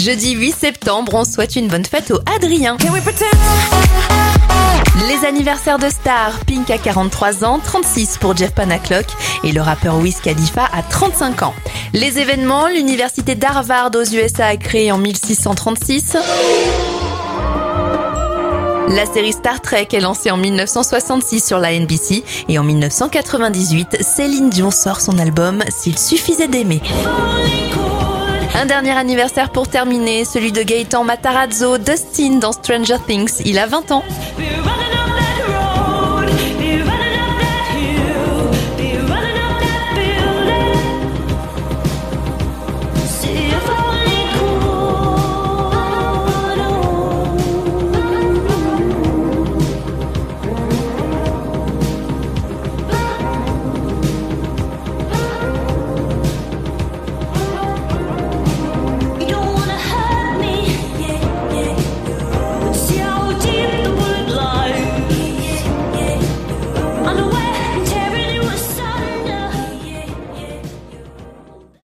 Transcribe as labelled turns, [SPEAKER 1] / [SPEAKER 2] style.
[SPEAKER 1] Jeudi 8 septembre, on souhaite une bonne fête au Adrien. Les anniversaires de stars, Pink a 43 ans, 36 pour Jeff Panaclock et le rappeur Wiz Khalifa a 35 ans. Les événements, l'université d'Harvard aux USA a créé en 1636. La série Star Trek est lancée en 1966 sur la NBC et en 1998, Céline Dion sort son album S'il suffisait d'aimer. Un dernier anniversaire pour terminer, celui de Gaëtan Matarazzo, Dustin dans Stranger Things. Il a 20 ans.